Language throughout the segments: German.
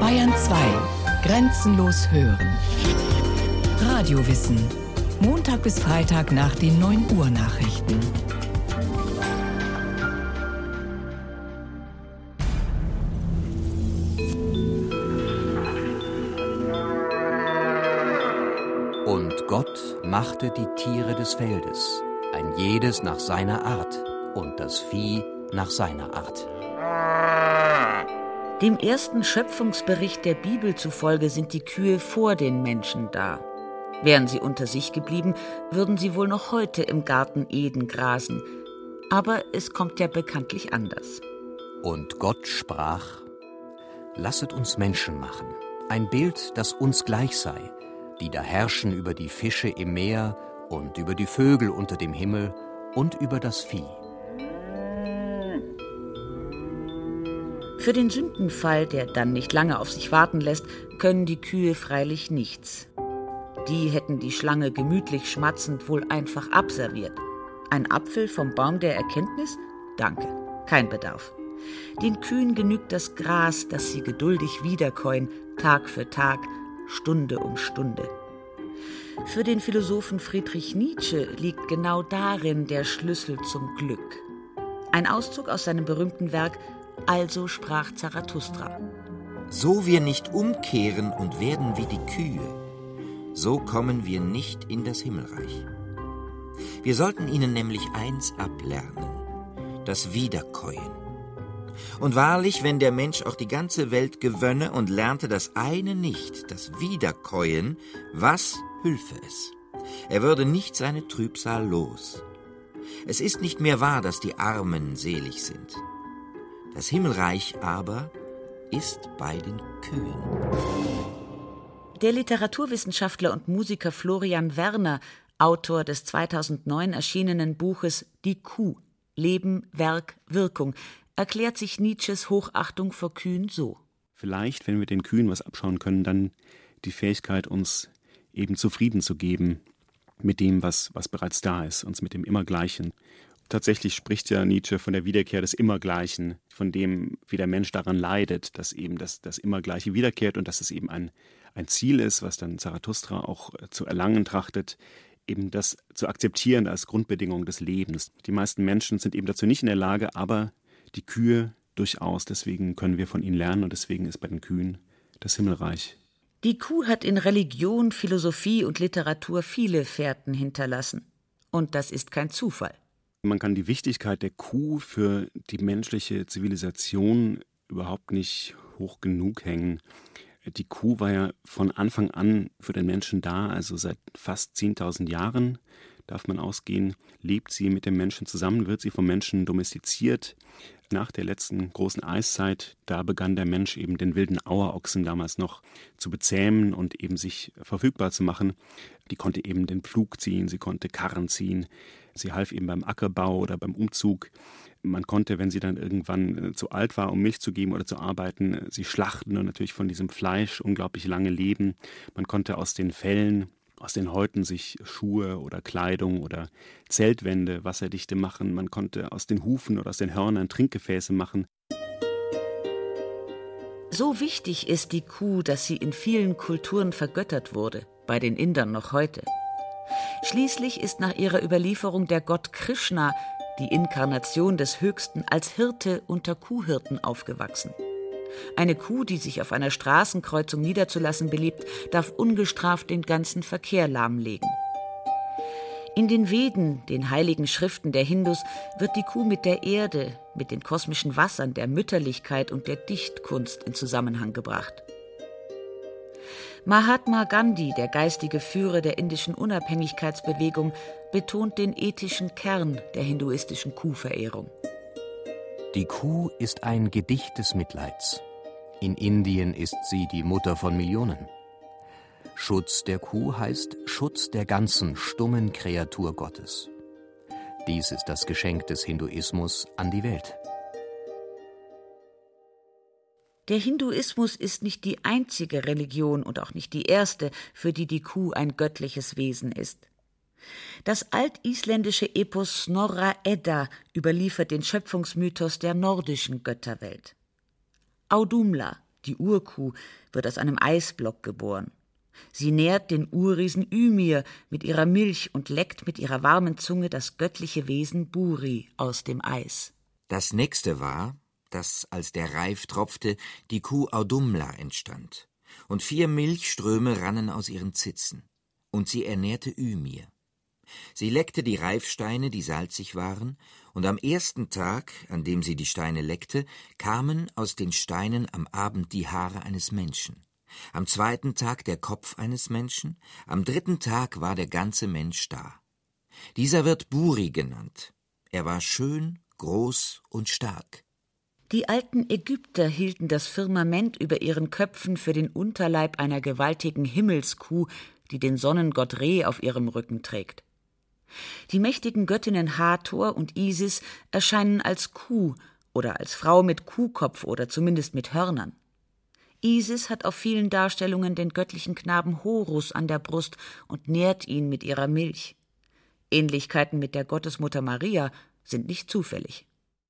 Bayern 2. Grenzenlos hören. Radiowissen. Montag bis Freitag nach den 9 Uhr Nachrichten. Und Gott machte die Tiere des Feldes, ein jedes nach seiner Art, und das Vieh nach seiner Art. Dem ersten Schöpfungsbericht der Bibel zufolge sind die Kühe vor den Menschen da. Wären sie unter sich geblieben, würden sie wohl noch heute im Garten Eden grasen. Aber es kommt ja bekanntlich anders. Und Gott sprach, Lasset uns Menschen machen, ein Bild, das uns gleich sei, die da herrschen über die Fische im Meer und über die Vögel unter dem Himmel und über das Vieh. Für den Sündenfall, der dann nicht lange auf sich warten lässt, können die Kühe freilich nichts. Die hätten die Schlange gemütlich schmatzend wohl einfach abserviert. Ein Apfel vom Baum der Erkenntnis? Danke, kein Bedarf. Den Kühen genügt das Gras, das sie geduldig wiederkäuen, Tag für Tag, Stunde um Stunde. Für den Philosophen Friedrich Nietzsche liegt genau darin der Schlüssel zum Glück. Ein Auszug aus seinem berühmten Werk Also sprach Zarathustra. So wir nicht umkehren und werden wie die Kühe, so kommen wir nicht in das Himmelreich. Wir sollten ihnen nämlich eins ablernen, das Wiederkäuen. Und wahrlich, wenn der Mensch auch die ganze Welt gewönne und lernte das eine nicht, das Wiederkäuen, was hülfe es? Er würde nicht seine Trübsal los. Es ist nicht mehr wahr, dass die Armen selig sind. Das Himmelreich aber ist bei den Kühen. Der Literaturwissenschaftler und Musiker Florian Werner, Autor des 2009 erschienenen Buches Die Kuh Leben, Werk, Wirkung, erklärt sich Nietzsches Hochachtung vor Kühen so. Vielleicht, wenn wir den Kühen was abschauen können, dann die Fähigkeit, uns eben zufrieden zu geben mit dem, was, was bereits da ist, uns mit dem Immergleichen. Tatsächlich spricht ja Nietzsche von der Wiederkehr des Immergleichen, von dem, wie der Mensch daran leidet, dass eben das, das Immergleiche wiederkehrt und dass es eben ein, ein Ziel ist, was dann Zarathustra auch äh, zu erlangen trachtet, eben das zu akzeptieren als Grundbedingung des Lebens. Die meisten Menschen sind eben dazu nicht in der Lage, aber die Kühe durchaus. Deswegen können wir von ihnen lernen und deswegen ist bei den Kühen das Himmelreich. Die Kuh hat in Religion, Philosophie und Literatur viele Fährten hinterlassen. Und das ist kein Zufall. Man kann die Wichtigkeit der Kuh für die menschliche Zivilisation überhaupt nicht hoch genug hängen. Die Kuh war ja von Anfang an für den Menschen da, also seit fast 10.000 Jahren darf man ausgehen, lebt sie mit dem Menschen zusammen, wird sie vom Menschen domestiziert. Nach der letzten großen Eiszeit, da begann der Mensch eben den wilden Auerochsen damals noch zu bezähmen und eben sich verfügbar zu machen. Die konnte eben den Pflug ziehen, sie konnte Karren ziehen, sie half eben beim Ackerbau oder beim Umzug. Man konnte, wenn sie dann irgendwann äh, zu alt war, um Milch zu geben oder zu arbeiten, äh, sie schlachten und natürlich von diesem Fleisch unglaublich lange leben. Man konnte aus den Fellen aus den Häuten sich Schuhe oder Kleidung oder Zeltwände wasserdichte machen. Man konnte aus den Hufen oder aus den Hörnern Trinkgefäße machen. So wichtig ist die Kuh, dass sie in vielen Kulturen vergöttert wurde, bei den Indern noch heute. Schließlich ist nach ihrer Überlieferung der Gott Krishna, die Inkarnation des Höchsten, als Hirte unter Kuhhirten aufgewachsen. Eine Kuh, die sich auf einer Straßenkreuzung niederzulassen beliebt, darf ungestraft den ganzen Verkehr lahmlegen. In den Veden, den heiligen Schriften der Hindus, wird die Kuh mit der Erde, mit den kosmischen Wassern, der Mütterlichkeit und der Dichtkunst in Zusammenhang gebracht. Mahatma Gandhi, der geistige Führer der indischen Unabhängigkeitsbewegung, betont den ethischen Kern der hinduistischen Kuhverehrung. Die Kuh ist ein Gedicht des Mitleids. In Indien ist sie die Mutter von Millionen. Schutz der Kuh heißt Schutz der ganzen stummen Kreatur Gottes. Dies ist das Geschenk des Hinduismus an die Welt. Der Hinduismus ist nicht die einzige Religion und auch nicht die erste, für die die Kuh ein göttliches Wesen ist. Das altisländische Epos Snorra Edda überliefert den Schöpfungsmythos der nordischen Götterwelt. Audumla, die Urkuh, wird aus einem Eisblock geboren. Sie nährt den Urriesen Ymir mit ihrer Milch und leckt mit ihrer warmen Zunge das göttliche Wesen Buri aus dem Eis. Das nächste war, dass, als der Reif tropfte, die Kuh Audumla entstand, und vier Milchströme rannen aus ihren Zitzen, und sie ernährte Ymir. Sie leckte die Reifsteine, die salzig waren, und am ersten Tag, an dem sie die Steine leckte, kamen aus den Steinen am Abend die Haare eines Menschen am zweiten Tag der Kopf eines Menschen, am dritten Tag war der ganze Mensch da. Dieser wird Buri genannt. Er war schön, groß und stark. Die alten Ägypter hielten das Firmament über ihren Köpfen für den Unterleib einer gewaltigen Himmelskuh, die den Sonnengott Re auf ihrem Rücken trägt. Die mächtigen Göttinnen Hathor und Isis erscheinen als Kuh oder als Frau mit Kuhkopf oder zumindest mit Hörnern. Isis hat auf vielen Darstellungen den göttlichen Knaben Horus an der Brust und nährt ihn mit ihrer Milch. Ähnlichkeiten mit der Gottesmutter Maria sind nicht zufällig.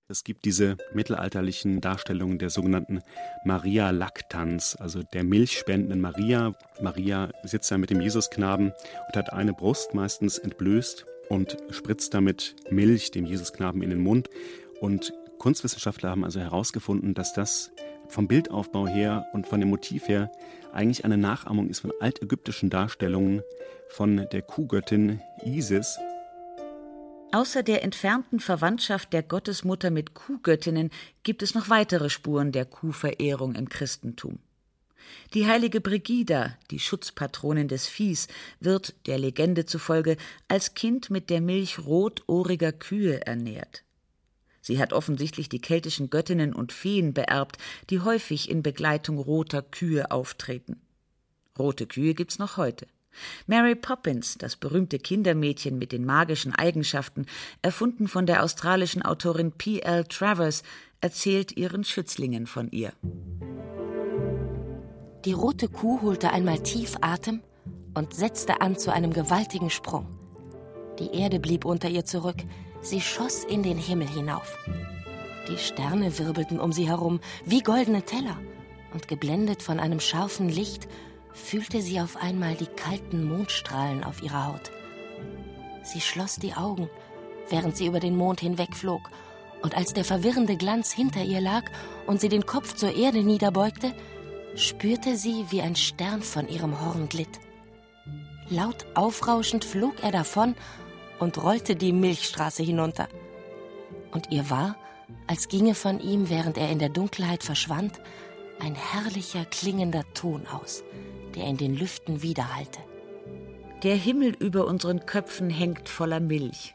Es gibt diese mittelalterlichen Darstellungen der sogenannten Maria Lactans, also der milchspendenden Maria. Maria sitzt da mit dem Jesusknaben und hat eine Brust meistens entblößt und spritzt damit Milch dem Jesusknaben in den Mund. Und Kunstwissenschaftler haben also herausgefunden, dass das vom Bildaufbau her und von dem Motiv her eigentlich eine Nachahmung ist von altägyptischen Darstellungen von der Kuhgöttin Isis. Außer der entfernten Verwandtschaft der Gottesmutter mit Kuhgöttinnen gibt es noch weitere Spuren der Kuhverehrung im Christentum. Die heilige Brigida, die Schutzpatronin des Viehs, wird, der Legende zufolge, als Kind mit der Milch rotohriger Kühe ernährt. Sie hat offensichtlich die keltischen Göttinnen und Feen beerbt, die häufig in Begleitung roter Kühe auftreten. Rote Kühe gibt's noch heute. Mary Poppins, das berühmte Kindermädchen mit den magischen Eigenschaften, erfunden von der australischen Autorin P. L. Travers, erzählt ihren Schützlingen von ihr. Die rote Kuh holte einmal tief Atem und setzte an zu einem gewaltigen Sprung. Die Erde blieb unter ihr zurück, Sie schoss in den Himmel hinauf. Die Sterne wirbelten um sie herum wie goldene Teller, und geblendet von einem scharfen Licht fühlte sie auf einmal die kalten Mondstrahlen auf ihrer Haut. Sie schloss die Augen, während sie über den Mond hinwegflog, und als der verwirrende Glanz hinter ihr lag und sie den Kopf zur Erde niederbeugte, spürte sie, wie ein Stern von ihrem Horn glitt. Laut aufrauschend flog er davon und rollte die Milchstraße hinunter. Und ihr war, als ginge von ihm, während er in der Dunkelheit verschwand, ein herrlicher klingender Ton aus, der in den Lüften widerhallte. Der Himmel über unseren Köpfen hängt voller Milch.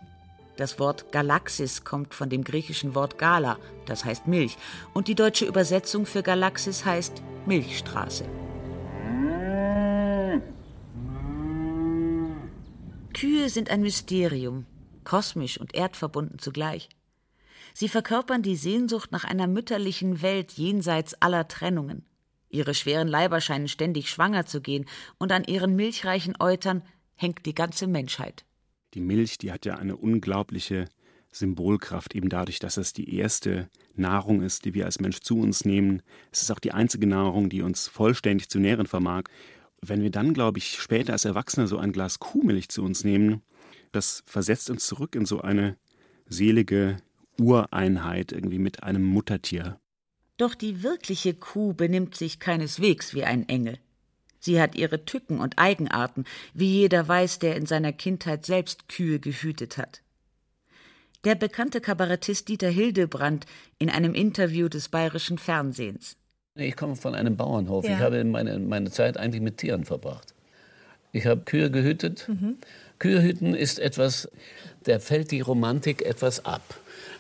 Das Wort Galaxis kommt von dem griechischen Wort Gala, das heißt Milch, und die deutsche Übersetzung für Galaxis heißt Milchstraße. Kühe sind ein Mysterium, kosmisch und erdverbunden zugleich. Sie verkörpern die Sehnsucht nach einer mütterlichen Welt jenseits aller Trennungen. Ihre schweren Leiber scheinen ständig schwanger zu gehen, und an ihren milchreichen Eutern hängt die ganze Menschheit. Die Milch, die hat ja eine unglaubliche Symbolkraft, eben dadurch, dass es die erste Nahrung ist, die wir als Mensch zu uns nehmen. Es ist auch die einzige Nahrung, die uns vollständig zu nähren vermag. Wenn wir dann, glaube ich, später als Erwachsene so ein Glas Kuhmilch zu uns nehmen, das versetzt uns zurück in so eine selige Ureinheit irgendwie mit einem Muttertier. Doch die wirkliche Kuh benimmt sich keineswegs wie ein Engel. Sie hat ihre Tücken und Eigenarten, wie jeder weiß, der in seiner Kindheit selbst Kühe gehütet hat. Der bekannte Kabarettist Dieter Hildebrand in einem Interview des bayerischen Fernsehens. Ich komme von einem Bauernhof. Ja. Ich habe meine, meine Zeit eigentlich mit Tieren verbracht. Ich habe Kühe gehütet. Mhm. Kühe hüten ist etwas, da fällt die Romantik etwas ab.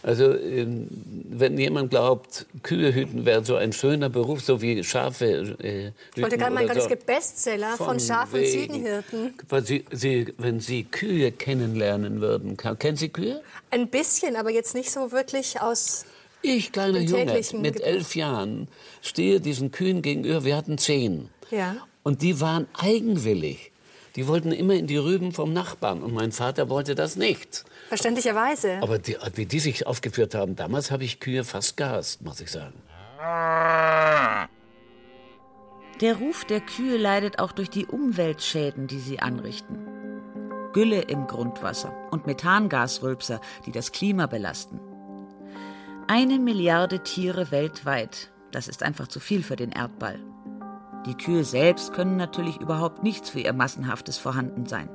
Also ähm, wenn jemand glaubt, Kühe hüten wäre so ein schöner Beruf, so wie Schafe äh, Ich wollte gerade meinen, so. es gibt Bestseller von, von Schaf- und Ziegenhirten. Sie, Sie, wenn Sie Kühe kennenlernen würden, kennen Sie Kühe? Ein bisschen, aber jetzt nicht so wirklich aus ich, kleiner Junge, mit elf Jahren, stehe diesen Kühen gegenüber. Wir hatten zehn. Ja. Und die waren eigenwillig. Die wollten immer in die Rüben vom Nachbarn. Und mein Vater wollte das nicht. Verständlicherweise. Aber die, wie die sich aufgeführt haben, damals habe ich Kühe fast gehasst, muss ich sagen. Der Ruf der Kühe leidet auch durch die Umweltschäden, die sie anrichten. Gülle im Grundwasser und Methangasrülpser, die das Klima belasten. Eine Milliarde Tiere weltweit, das ist einfach zu viel für den Erdball. Die Kühe selbst können natürlich überhaupt nichts für ihr massenhaftes Vorhandensein.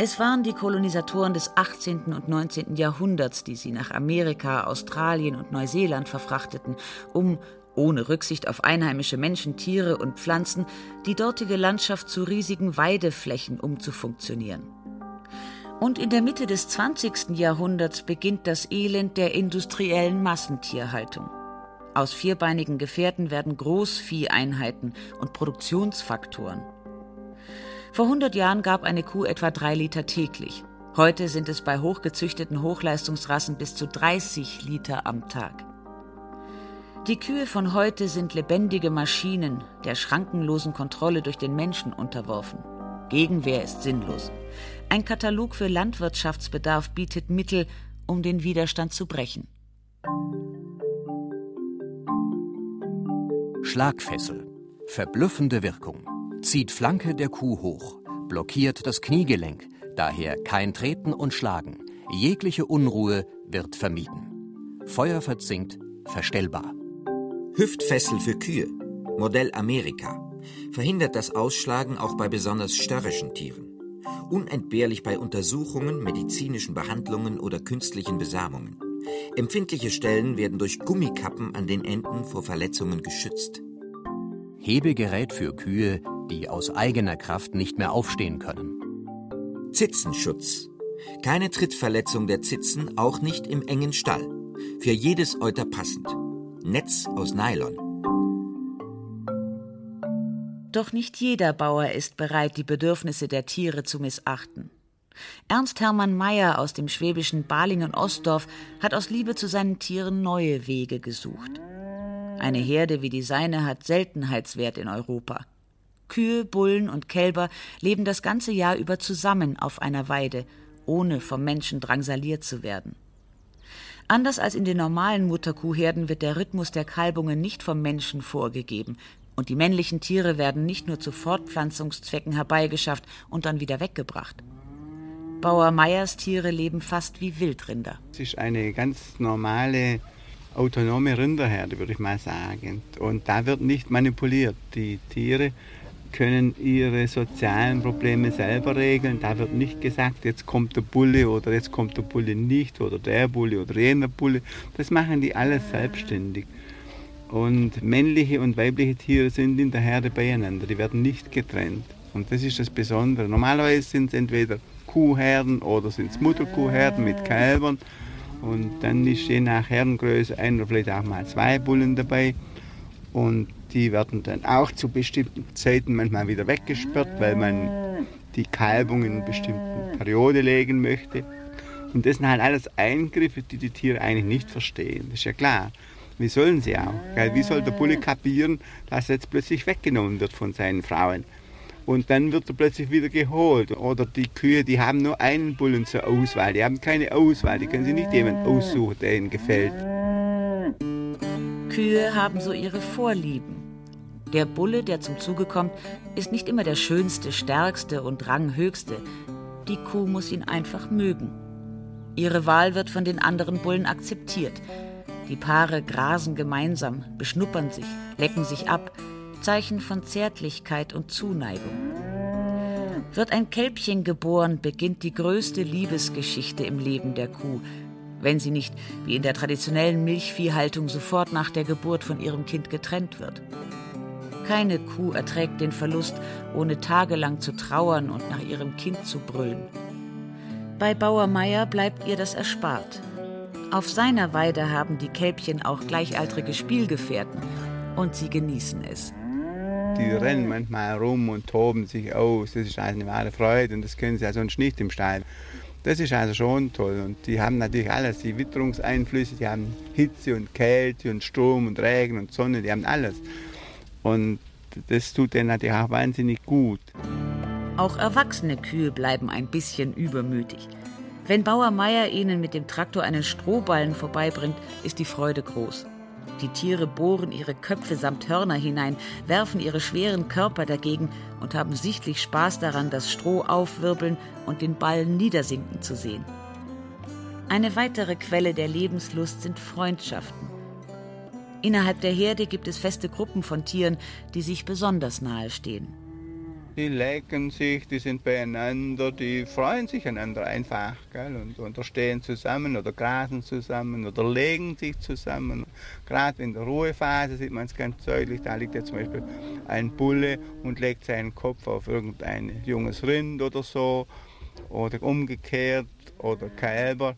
Es waren die Kolonisatoren des 18. und 19. Jahrhunderts, die sie nach Amerika, Australien und Neuseeland verfrachteten, um, ohne Rücksicht auf einheimische Menschen, Tiere und Pflanzen, die dortige Landschaft zu riesigen Weideflächen umzufunktionieren. Und in der Mitte des 20. Jahrhunderts beginnt das Elend der industriellen Massentierhaltung. Aus vierbeinigen Gefährten werden Großvieheinheiten und Produktionsfaktoren. Vor 100 Jahren gab eine Kuh etwa drei Liter täglich. Heute sind es bei hochgezüchteten Hochleistungsrassen bis zu 30 Liter am Tag. Die Kühe von heute sind lebendige Maschinen, der schrankenlosen Kontrolle durch den Menschen unterworfen. Gegenwehr ist sinnlos. Ein Katalog für Landwirtschaftsbedarf bietet Mittel, um den Widerstand zu brechen. Schlagfessel. Verblüffende Wirkung. Zieht Flanke der Kuh hoch. Blockiert das Kniegelenk. Daher kein Treten und Schlagen. Jegliche Unruhe wird vermieden. Feuer verzinkt, verstellbar. Hüftfessel für Kühe. Modell Amerika. Verhindert das Ausschlagen auch bei besonders störrischen Tieren. Unentbehrlich bei Untersuchungen, medizinischen Behandlungen oder künstlichen Besamungen. Empfindliche Stellen werden durch Gummikappen an den Enden vor Verletzungen geschützt. Hebegerät für Kühe, die aus eigener Kraft nicht mehr aufstehen können. Zitzenschutz. Keine Trittverletzung der Zitzen, auch nicht im engen Stall. Für jedes Euter passend. Netz aus Nylon. Doch nicht jeder Bauer ist bereit, die Bedürfnisse der Tiere zu missachten. Ernst Hermann Meyer aus dem schwäbischen Balingen-Ostdorf hat aus Liebe zu seinen Tieren neue Wege gesucht. Eine Herde wie die seine hat Seltenheitswert in Europa. Kühe, Bullen und Kälber leben das ganze Jahr über zusammen auf einer Weide, ohne vom Menschen drangsaliert zu werden. Anders als in den normalen Mutterkuhherden wird der Rhythmus der Kalbungen nicht vom Menschen vorgegeben, und die männlichen Tiere werden nicht nur zu Fortpflanzungszwecken herbeigeschafft und dann wieder weggebracht. Bauer Meyers Tiere leben fast wie Wildrinder. Es ist eine ganz normale, autonome Rinderherde, würde ich mal sagen. Und da wird nicht manipuliert. Die Tiere können ihre sozialen Probleme selber regeln. Da wird nicht gesagt, jetzt kommt der Bulle oder jetzt kommt der Bulle nicht oder der Bulle oder jener Bulle. Das machen die alles selbstständig. Und männliche und weibliche Tiere sind in der Herde beieinander. Die werden nicht getrennt. Und das ist das Besondere. Normalerweise sind es entweder Kuhherden oder sind es Mutterkuhherden mit Kälbern. Und dann ist je nach Herdengröße ein oder vielleicht auch mal zwei Bullen dabei. Und die werden dann auch zu bestimmten Zeiten manchmal wieder weggesperrt, weil man die Kalbung in einer bestimmten Periode legen möchte. Und das sind halt alles Eingriffe, die die Tiere eigentlich nicht verstehen. Das ist ja klar. Wie sollen sie auch? Wie soll der Bulle kapieren, dass er jetzt plötzlich weggenommen wird von seinen Frauen? Und dann wird er plötzlich wieder geholt. Oder die Kühe, die haben nur einen Bullen zur Auswahl, die haben keine Auswahl, die können sich nicht jemand aussuchen, der ihnen gefällt. Kühe haben so ihre Vorlieben. Der Bulle, der zum Zuge kommt, ist nicht immer der schönste, stärkste und ranghöchste. Die Kuh muss ihn einfach mögen. Ihre Wahl wird von den anderen Bullen akzeptiert. Die Paare grasen gemeinsam, beschnuppern sich, lecken sich ab, Zeichen von Zärtlichkeit und Zuneigung. Wird ein Kälbchen geboren, beginnt die größte Liebesgeschichte im Leben der Kuh, wenn sie nicht, wie in der traditionellen Milchviehhaltung, sofort nach der Geburt von ihrem Kind getrennt wird. Keine Kuh erträgt den Verlust, ohne tagelang zu trauern und nach ihrem Kind zu brüllen. Bei Bauer Meier bleibt ihr das erspart. Auf seiner Weide haben die Kälbchen auch gleichaltrige Spielgefährten und sie genießen es. Die rennen manchmal rum und toben sich aus. Das ist eine wahre Freude und das können sie ja sonst nicht im Stall. Das ist also schon toll. Und die haben natürlich alles, die Witterungseinflüsse, die haben Hitze und Kälte und Strom und Regen und Sonne, die haben alles. Und das tut denen natürlich auch wahnsinnig gut. Auch erwachsene Kühe bleiben ein bisschen übermütig. Wenn Bauer Meier ihnen mit dem Traktor einen Strohballen vorbeibringt, ist die Freude groß. Die Tiere bohren ihre Köpfe samt Hörner hinein, werfen ihre schweren Körper dagegen und haben sichtlich Spaß daran, das Stroh aufwirbeln und den Ballen niedersinken zu sehen. Eine weitere Quelle der Lebenslust sind Freundschaften. Innerhalb der Herde gibt es feste Gruppen von Tieren, die sich besonders nahe stehen. Die lecken sich, die sind beieinander, die freuen sich einander einfach gell? Und, und stehen zusammen oder grasen zusammen oder legen sich zusammen. Gerade in der Ruhephase sieht man es ganz deutlich. Da liegt ja zum Beispiel ein Bulle und legt seinen Kopf auf irgendein junges Rind oder so. Oder umgekehrt oder Kälber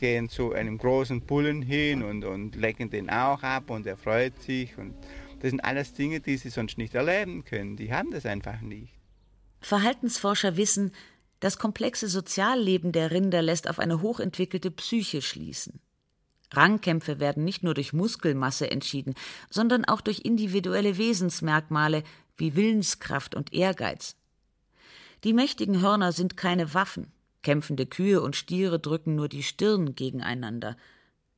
gehen zu einem großen Bullen hin und, und lecken den auch ab und er freut sich. Und das sind alles Dinge, die sie sonst nicht erleben können. Die haben das einfach nicht. Verhaltensforscher wissen, das komplexe Sozialleben der Rinder lässt auf eine hochentwickelte Psyche schließen. Rangkämpfe werden nicht nur durch Muskelmasse entschieden, sondern auch durch individuelle Wesensmerkmale wie Willenskraft und Ehrgeiz. Die mächtigen Hörner sind keine Waffen, kämpfende Kühe und Stiere drücken nur die Stirn gegeneinander.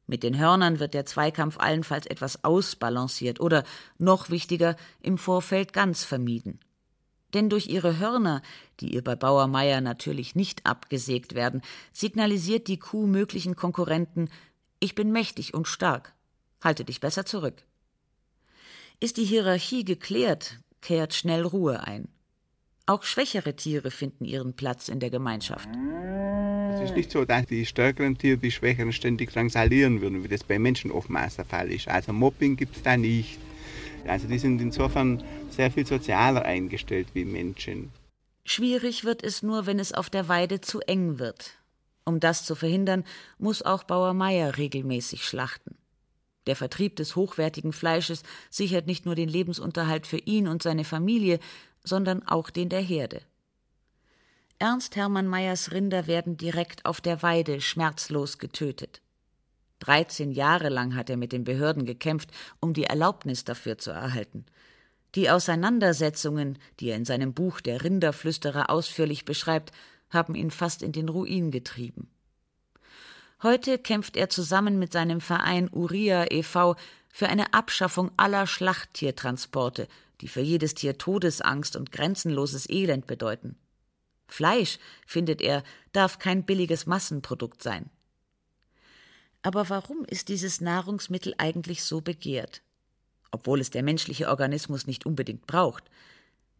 Mit den Hörnern wird der Zweikampf allenfalls etwas ausbalanciert oder, noch wichtiger, im Vorfeld ganz vermieden. Denn durch ihre Hörner, die ihr bei Bauer Meier natürlich nicht abgesägt werden, signalisiert die Kuh möglichen Konkurrenten Ich bin mächtig und stark. Halte dich besser zurück. Ist die Hierarchie geklärt, kehrt schnell Ruhe ein. Auch schwächere Tiere finden ihren Platz in der Gemeinschaft. Es ist nicht so, dass die stärkeren Tiere die Schwächeren ständig drangsalieren würden, wie das bei Menschen oftmals der Fall ist. Also Mobbing gibt es da nicht. Also die sind insofern sehr viel sozialer eingestellt wie Menschen. Schwierig wird es nur, wenn es auf der Weide zu eng wird. Um das zu verhindern, muss auch Bauer Meier regelmäßig schlachten. Der Vertrieb des hochwertigen Fleisches sichert nicht nur den Lebensunterhalt für ihn und seine Familie, sondern auch den der Herde. Ernst Hermann Meyers Rinder werden direkt auf der Weide schmerzlos getötet. 13 Jahre lang hat er mit den Behörden gekämpft, um die Erlaubnis dafür zu erhalten. Die Auseinandersetzungen, die er in seinem Buch Der Rinderflüsterer ausführlich beschreibt, haben ihn fast in den Ruin getrieben. Heute kämpft er zusammen mit seinem Verein Uria e.V. für eine Abschaffung aller Schlachttiertransporte, die für jedes Tier Todesangst und grenzenloses Elend bedeuten. Fleisch, findet er, darf kein billiges Massenprodukt sein. Aber warum ist dieses Nahrungsmittel eigentlich so begehrt? Obwohl es der menschliche Organismus nicht unbedingt braucht.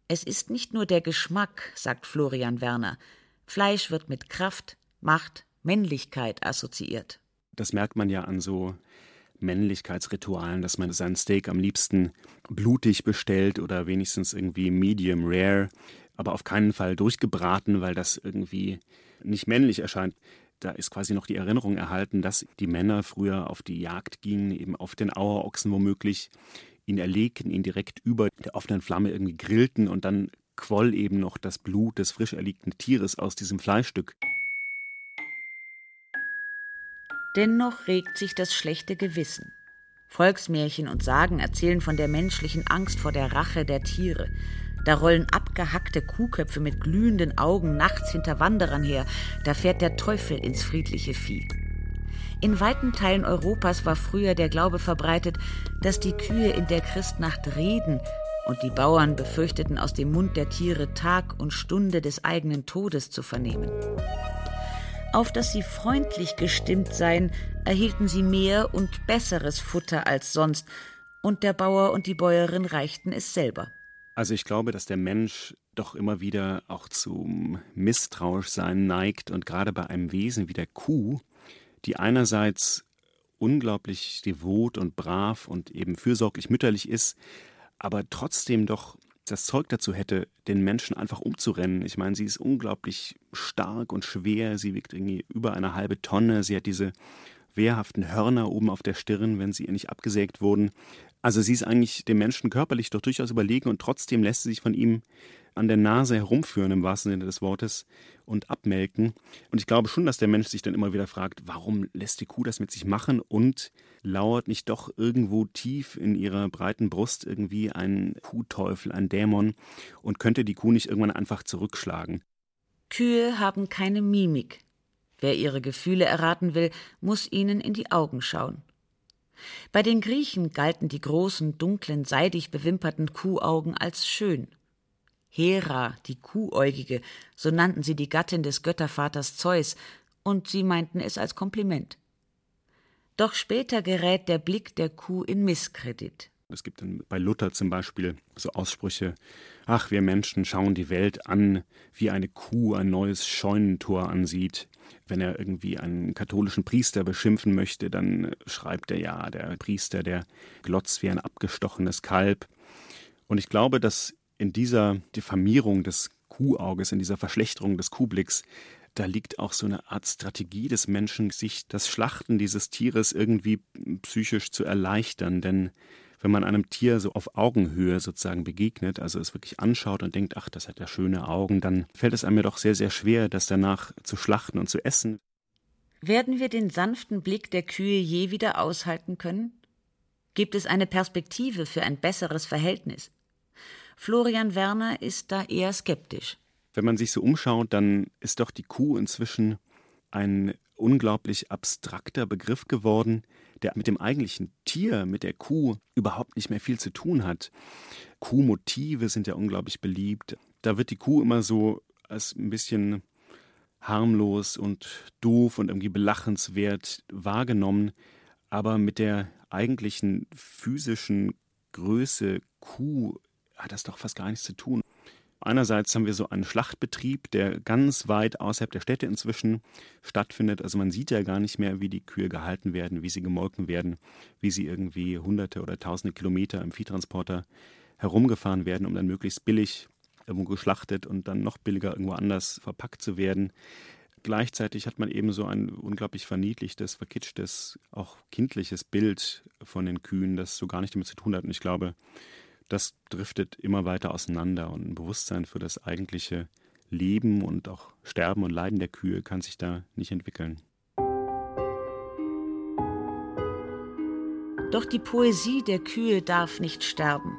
Es ist nicht nur der Geschmack, sagt Florian Werner. Fleisch wird mit Kraft, Macht, Männlichkeit assoziiert. Das merkt man ja an so Männlichkeitsritualen, dass man sein Steak am liebsten blutig bestellt oder wenigstens irgendwie medium rare, aber auf keinen Fall durchgebraten, weil das irgendwie nicht männlich erscheint da ist quasi noch die Erinnerung erhalten, dass die Männer früher auf die Jagd gingen, eben auf den Auerochsen womöglich, ihn erlegten, ihn direkt über der offenen Flamme irgendwie grillten und dann quoll eben noch das Blut des frisch erlegten Tieres aus diesem Fleischstück. Dennoch regt sich das schlechte Gewissen. Volksmärchen und Sagen erzählen von der menschlichen Angst vor der Rache der Tiere, da rollen abgehackte Kuhköpfe mit glühenden Augen nachts hinter Wanderern her. Da fährt der Teufel ins friedliche Vieh. In weiten Teilen Europas war früher der Glaube verbreitet, dass die Kühe in der Christnacht reden und die Bauern befürchteten aus dem Mund der Tiere Tag und Stunde des eigenen Todes zu vernehmen. Auf dass sie freundlich gestimmt seien, erhielten sie mehr und besseres Futter als sonst, und der Bauer und die Bäuerin reichten es selber. Also ich glaube, dass der Mensch doch immer wieder auch zum Misstrauischsein neigt und gerade bei einem Wesen wie der Kuh, die einerseits unglaublich devot und brav und eben fürsorglich mütterlich ist, aber trotzdem doch das Zeug dazu hätte, den Menschen einfach umzurennen. Ich meine, sie ist unglaublich stark und schwer, sie wiegt irgendwie über eine halbe Tonne, sie hat diese wehrhaften Hörner oben auf der Stirn, wenn sie ihr nicht abgesägt wurden. Also sie ist eigentlich dem Menschen körperlich doch durchaus überlegen und trotzdem lässt sie sich von ihm an der Nase herumführen, im wahrsten Sinne des Wortes, und abmelken. Und ich glaube schon, dass der Mensch sich dann immer wieder fragt, warum lässt die Kuh das mit sich machen und lauert nicht doch irgendwo tief in ihrer breiten Brust irgendwie ein Kuhteufel, ein Dämon und könnte die Kuh nicht irgendwann einfach zurückschlagen. Kühe haben keine Mimik. Wer ihre Gefühle erraten will, muss ihnen in die Augen schauen. Bei den Griechen galten die großen, dunklen, seidig bewimperten Kuhaugen als schön. Hera, die Kuhäugige, so nannten sie die Gattin des Göttervaters Zeus, und sie meinten es als Kompliment. Doch später gerät der Blick der Kuh in Misskredit. Es gibt dann bei Luther zum Beispiel so Aussprüche, ach, wir Menschen schauen die Welt an, wie eine Kuh ein neues Scheunentor ansieht. Wenn er irgendwie einen katholischen Priester beschimpfen möchte, dann schreibt er ja, der Priester, der glotzt wie ein abgestochenes Kalb. Und ich glaube, dass in dieser Diffamierung des Kuhauges, in dieser Verschlechterung des Kuhblicks, da liegt auch so eine Art Strategie des Menschen, sich das Schlachten dieses Tieres irgendwie psychisch zu erleichtern. Denn wenn man einem Tier so auf Augenhöhe sozusagen begegnet, also es wirklich anschaut und denkt, ach, das hat ja schöne Augen, dann fällt es einem ja doch sehr, sehr schwer, das danach zu schlachten und zu essen. Werden wir den sanften Blick der Kühe je wieder aushalten können? Gibt es eine Perspektive für ein besseres Verhältnis? Florian Werner ist da eher skeptisch. Wenn man sich so umschaut, dann ist doch die Kuh inzwischen ein unglaublich abstrakter Begriff geworden, der mit dem eigentlichen Tier, mit der Kuh, überhaupt nicht mehr viel zu tun hat. Kuhmotive sind ja unglaublich beliebt. Da wird die Kuh immer so als ein bisschen harmlos und doof und irgendwie belachenswert wahrgenommen. Aber mit der eigentlichen physischen Größe Kuh hat das doch fast gar nichts zu tun. Einerseits haben wir so einen Schlachtbetrieb, der ganz weit außerhalb der Städte inzwischen stattfindet. Also man sieht ja gar nicht mehr, wie die Kühe gehalten werden, wie sie gemolken werden, wie sie irgendwie hunderte oder tausende Kilometer im Viehtransporter herumgefahren werden, um dann möglichst billig irgendwo geschlachtet und dann noch billiger irgendwo anders verpackt zu werden. Gleichzeitig hat man eben so ein unglaublich verniedlichtes, verkitschtes, auch kindliches Bild von den Kühen, das so gar nicht damit zu tun hat. Und ich glaube, das driftet immer weiter auseinander und ein Bewusstsein für das eigentliche Leben und auch Sterben und Leiden der Kühe kann sich da nicht entwickeln. Doch die Poesie der Kühe darf nicht sterben.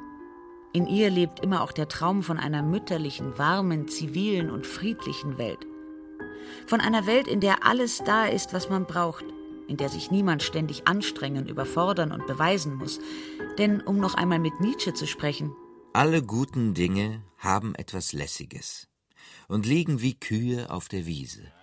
In ihr lebt immer auch der Traum von einer mütterlichen, warmen, zivilen und friedlichen Welt. Von einer Welt, in der alles da ist, was man braucht – in der sich niemand ständig anstrengen, überfordern und beweisen muss. Denn, um noch einmal mit Nietzsche zu sprechen, alle guten Dinge haben etwas Lässiges und liegen wie Kühe auf der Wiese.